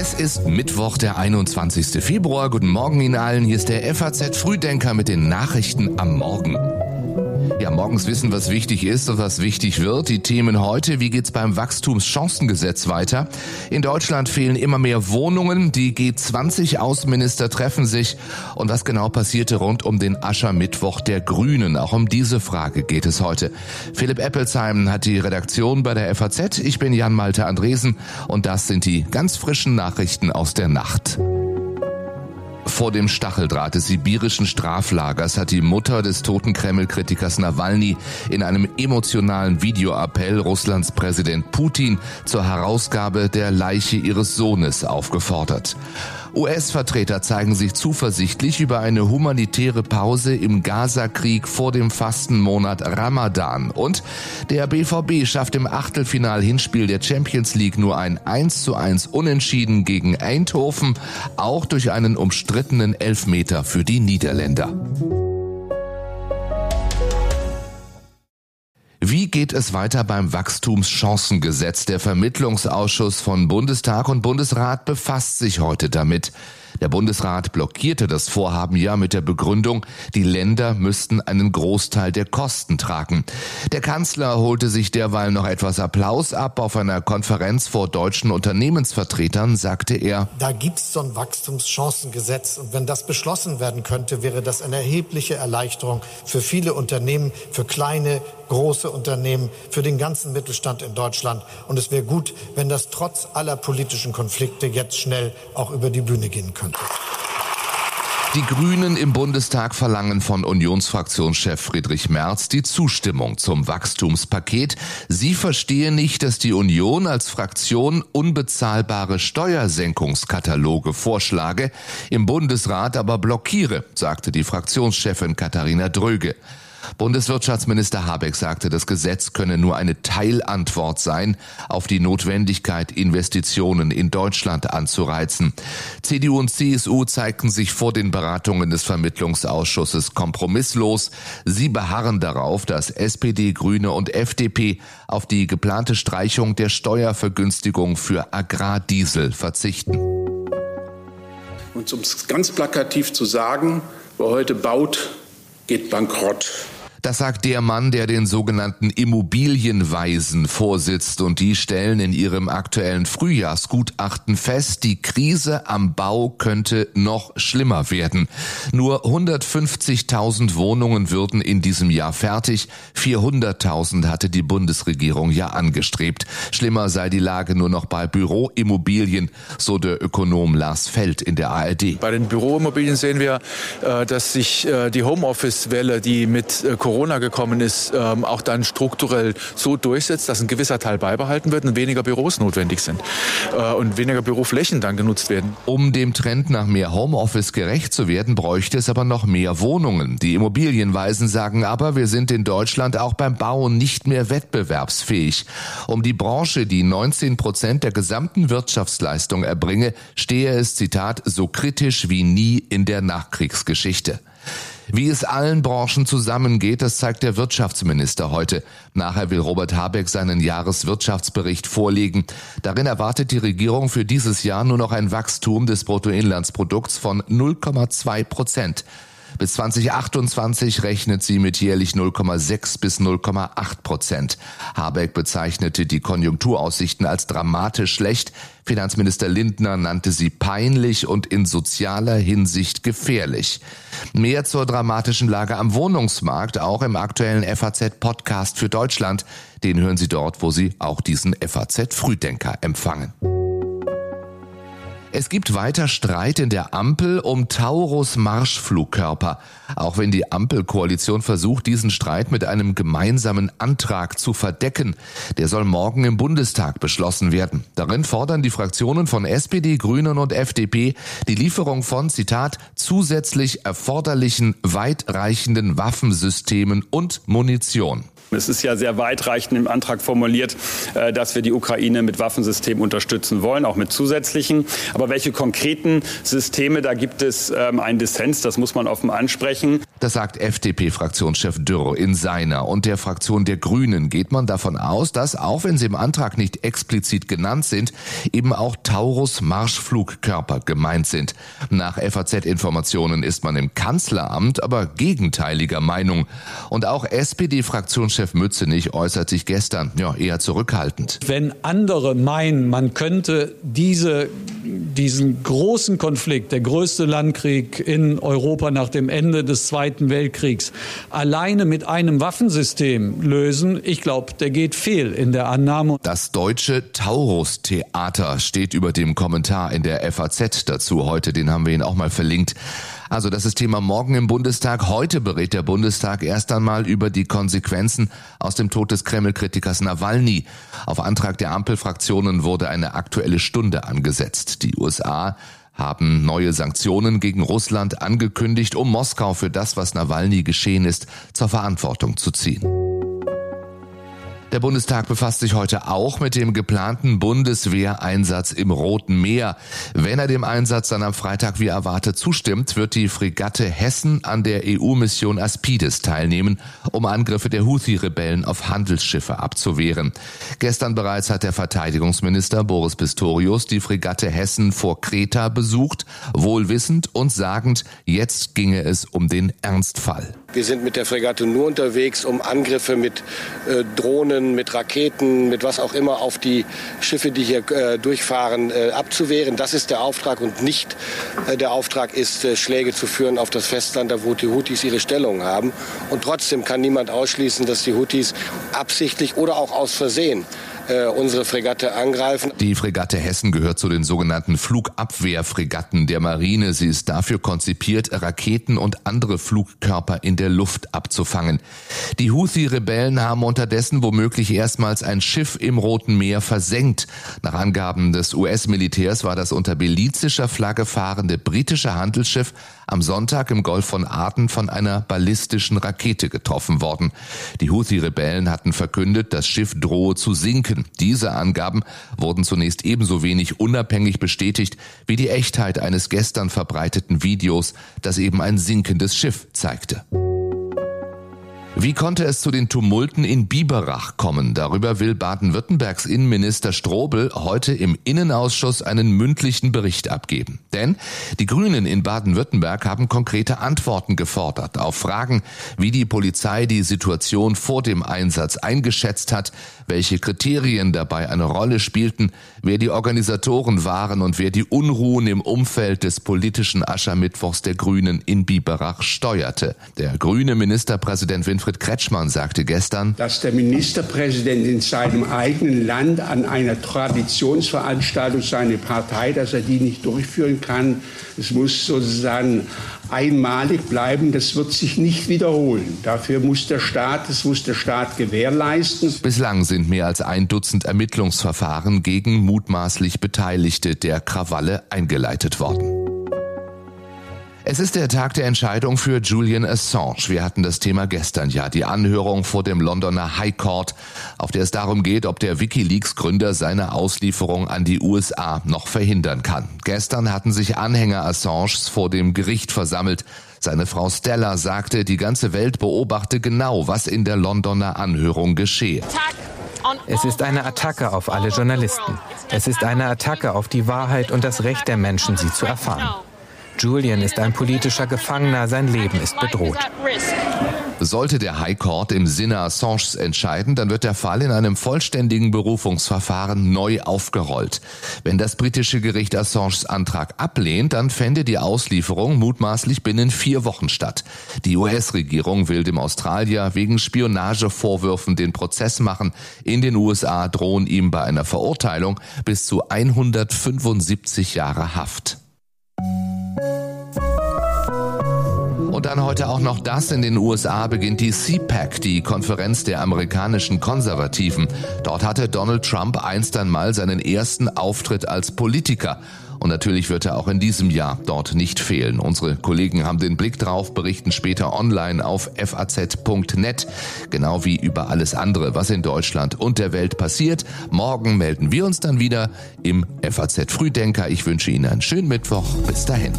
Es ist Mittwoch, der 21. Februar. Guten Morgen Ihnen allen. Hier ist der FAZ Frühdenker mit den Nachrichten am Morgen. Ja, morgens wissen, was wichtig ist und was wichtig wird. Die Themen heute, wie geht's beim Wachstumschancengesetz weiter? In Deutschland fehlen immer mehr Wohnungen. Die G20-Außenminister treffen sich. Und was genau passierte rund um den Aschermittwoch der Grünen? Auch um diese Frage geht es heute. Philipp Eppelsheim hat die Redaktion bei der FAZ. Ich bin Jan-Malte Andresen und das sind die ganz frischen Nachrichten aus der Nacht. Vor dem Stacheldraht des sibirischen Straflagers hat die Mutter des toten Kreml-Kritikers Nawalny in einem emotionalen Videoappell Russlands Präsident Putin zur Herausgabe der Leiche ihres Sohnes aufgefordert. US-Vertreter zeigen sich zuversichtlich über eine humanitäre Pause im Gaza-Krieg vor dem Fastenmonat Ramadan. Und der BVB schafft im Achtelfinal-Hinspiel der Champions League nur ein 1 zu 1 Unentschieden gegen Eindhoven, auch durch einen umstrittenen Elfmeter für die Niederländer. Wie geht es weiter beim Wachstumschancengesetz? Der Vermittlungsausschuss von Bundestag und Bundesrat befasst sich heute damit. Der Bundesrat blockierte das Vorhaben ja mit der Begründung, die Länder müssten einen Großteil der Kosten tragen. Der Kanzler holte sich derweil noch etwas Applaus ab. Auf einer Konferenz vor deutschen Unternehmensvertretern sagte er, da gibt's so ein Wachstumschancengesetz und wenn das beschlossen werden könnte, wäre das eine erhebliche Erleichterung für viele Unternehmen, für kleine, große Unternehmen, für den ganzen Mittelstand in Deutschland. Und es wäre gut, wenn das trotz aller politischen Konflikte jetzt schnell auch über die Bühne gehen könnte. Die Grünen im Bundestag verlangen von Unionsfraktionschef Friedrich Merz die Zustimmung zum Wachstumspaket. Sie verstehen nicht, dass die Union als Fraktion unbezahlbare Steuersenkungskataloge vorschlage, im Bundesrat aber blockiere, sagte die Fraktionschefin Katharina Dröge. Bundeswirtschaftsminister Habeck sagte, das Gesetz könne nur eine Teilantwort sein, auf die Notwendigkeit, Investitionen in Deutschland anzureizen. CDU und CSU zeigten sich vor den Beratungen des Vermittlungsausschusses kompromisslos. Sie beharren darauf, dass SPD, Grüne und FDP auf die geplante Streichung der Steuervergünstigung für Agrardiesel verzichten. Und um es ganz plakativ zu sagen, wer heute baut, geht bankrott. Das sagt der Mann, der den sogenannten Immobilienweisen vorsitzt und die stellen in ihrem aktuellen Frühjahrsgutachten fest, die Krise am Bau könnte noch schlimmer werden. Nur 150.000 Wohnungen würden in diesem Jahr fertig, 400.000 hatte die Bundesregierung ja angestrebt. Schlimmer sei die Lage nur noch bei Büroimmobilien, so der Ökonom Lars Feld in der ARD. Bei den Büroimmobilien sehen wir, äh, dass sich äh, die Homeoffice-Welle, die mit äh, Corona gekommen ist, ähm, auch dann strukturell so durchsetzt, dass ein gewisser Teil beibehalten wird und weniger Büros notwendig sind äh, und weniger Büroflächen dann genutzt werden. Um dem Trend nach mehr Homeoffice gerecht zu werden, bräuchte es aber noch mehr Wohnungen. Die Immobilienweisen sagen aber, wir sind in Deutschland auch beim Bauen nicht mehr wettbewerbsfähig. Um die Branche, die 19 Prozent der gesamten Wirtschaftsleistung erbringe, stehe es, Zitat, so kritisch wie nie in der Nachkriegsgeschichte. Wie es allen Branchen zusammengeht, das zeigt der Wirtschaftsminister heute. Nachher will Robert Habeck seinen Jahreswirtschaftsbericht vorlegen. Darin erwartet die Regierung für dieses Jahr nur noch ein Wachstum des Bruttoinlandsprodukts von 0,2 Prozent. Bis 2028 rechnet sie mit jährlich 0,6 bis 0,8 Prozent. Habeck bezeichnete die Konjunkturaussichten als dramatisch schlecht. Finanzminister Lindner nannte sie peinlich und in sozialer Hinsicht gefährlich. Mehr zur dramatischen Lage am Wohnungsmarkt, auch im aktuellen FAZ-Podcast für Deutschland. Den hören Sie dort, wo Sie auch diesen FAZ-Frühdenker empfangen. Es gibt weiter Streit in der Ampel um Taurus Marschflugkörper. Auch wenn die Ampelkoalition versucht, diesen Streit mit einem gemeinsamen Antrag zu verdecken. Der soll morgen im Bundestag beschlossen werden. Darin fordern die Fraktionen von SPD, Grünen und FDP die Lieferung von, Zitat, zusätzlich erforderlichen weitreichenden Waffensystemen und Munition. Es ist ja sehr weitreichend im Antrag formuliert, äh, dass wir die Ukraine mit Waffensystemen unterstützen wollen, auch mit zusätzlichen. Aber welche konkreten Systeme, da gibt es ähm, einen Dissens, das muss man offen ansprechen. Das sagt FDP-Fraktionschef Dürr in seiner und der Fraktion der Grünen geht man davon aus, dass, auch wenn sie im Antrag nicht explizit genannt sind, eben auch Taurus-Marschflugkörper gemeint sind. Nach FAZ-Informationen ist man im Kanzleramt aber gegenteiliger Meinung. Und auch SPD-Fraktionschef Mützenich äußert sich gestern ja eher zurückhaltend. Wenn andere meinen, man könnte diese, diesen großen Konflikt, der größte Landkrieg in Europa nach dem Ende des Zweiten Zweiten Weltkriegs alleine mit einem Waffensystem lösen, ich glaube, der geht fehl in der Annahme. Das deutsche Taurus-Theater steht über dem Kommentar in der FAZ dazu heute, den haben wir Ihnen auch mal verlinkt. Also das ist Thema morgen im Bundestag. Heute berät der Bundestag erst einmal über die Konsequenzen aus dem Tod des Kreml-Kritikers Nawalny. Auf Antrag der Ampelfraktionen wurde eine aktuelle Stunde angesetzt. Die USA haben neue Sanktionen gegen Russland angekündigt, um Moskau für das, was Nawalny geschehen ist, zur Verantwortung zu ziehen. Der Bundestag befasst sich heute auch mit dem geplanten Bundeswehreinsatz im Roten Meer. Wenn er dem Einsatz dann am Freitag wie erwartet zustimmt, wird die Fregatte Hessen an der EU-Mission Aspides teilnehmen, um Angriffe der Houthi-Rebellen auf Handelsschiffe abzuwehren. Gestern bereits hat der Verteidigungsminister Boris Pistorius die Fregatte Hessen vor Kreta besucht, wohlwissend und sagend, jetzt ginge es um den Ernstfall. Wir sind mit der Fregatte nur unterwegs, um Angriffe mit äh, Drohnen, mit Raketen, mit was auch immer auf die Schiffe, die hier äh, durchfahren, äh, abzuwehren. Das ist der Auftrag und nicht äh, der Auftrag ist, äh, Schläge zu führen auf das Festland, da wo die Houthis ihre Stellung haben. Und trotzdem kann niemand ausschließen, dass die Houthis absichtlich oder auch aus Versehen äh, unsere Fregatte angreifen. Die Fregatte Hessen gehört zu den sogenannten Flugabwehrfregatten der Marine. Sie ist dafür konzipiert, Raketen und andere Flugkörper in der Luft abzufangen. Die Houthi-Rebellen haben unterdessen womöglich erstmals ein Schiff im Roten Meer versenkt. Nach Angaben des US-Militärs war das unter belizischer Flagge fahrende britische Handelsschiff am Sonntag im Golf von Aden von einer ballistischen Rakete getroffen worden. Die Houthi-Rebellen hatten verkündet, das Schiff drohe zu sinken. Diese Angaben wurden zunächst ebenso wenig unabhängig bestätigt wie die Echtheit eines gestern verbreiteten Videos, das eben ein sinkendes Schiff zeigte. Wie konnte es zu den Tumulten in Biberach kommen? Darüber will Baden-Württembergs Innenminister Strobel heute im Innenausschuss einen mündlichen Bericht abgeben. Denn die Grünen in Baden-Württemberg haben konkrete Antworten gefordert auf Fragen, wie die Polizei die Situation vor dem Einsatz eingeschätzt hat, welche Kriterien dabei eine Rolle spielten, wer die Organisatoren waren und wer die Unruhen im Umfeld des politischen Aschermittwochs der Grünen in Biberach steuerte. Der grüne Ministerpräsident Winfried Kretschmann sagte gestern, dass der Ministerpräsident in seinem eigenen Land an einer Traditionsveranstaltung seine Partei, dass er die nicht durchführen kann. Es muss sozusagen einmalig bleiben. Das wird sich nicht wiederholen. Dafür muss der Staat, das muss der Staat gewährleisten. Bislang sind mehr als ein Dutzend Ermittlungsverfahren gegen mutmaßlich Beteiligte der Krawalle eingeleitet worden. Es ist der Tag der Entscheidung für Julian Assange. Wir hatten das Thema gestern ja, die Anhörung vor dem Londoner High Court, auf der es darum geht, ob der Wikileaks-Gründer seine Auslieferung an die USA noch verhindern kann. Gestern hatten sich Anhänger Assanges vor dem Gericht versammelt. Seine Frau Stella sagte, die ganze Welt beobachte genau, was in der Londoner Anhörung geschehe. Es ist eine Attacke auf alle Journalisten. Es ist eine Attacke auf die Wahrheit und das Recht der Menschen, sie zu erfahren. Julian ist ein politischer Gefangener, sein Leben ist bedroht. Sollte der High Court im Sinne Assanges entscheiden, dann wird der Fall in einem vollständigen Berufungsverfahren neu aufgerollt. Wenn das britische Gericht Assanges Antrag ablehnt, dann fände die Auslieferung mutmaßlich binnen vier Wochen statt. Die US-Regierung will dem Australier wegen Spionagevorwürfen den Prozess machen. In den USA drohen ihm bei einer Verurteilung bis zu 175 Jahre Haft. Dann heute auch noch das. In den USA beginnt die CPAC, die Konferenz der amerikanischen Konservativen. Dort hatte Donald Trump einst einmal seinen ersten Auftritt als Politiker. Und natürlich wird er auch in diesem Jahr dort nicht fehlen. Unsere Kollegen haben den Blick drauf, berichten später online auf faz.net, genau wie über alles andere, was in Deutschland und der Welt passiert. Morgen melden wir uns dann wieder im FAZ Frühdenker. Ich wünsche Ihnen einen schönen Mittwoch. Bis dahin.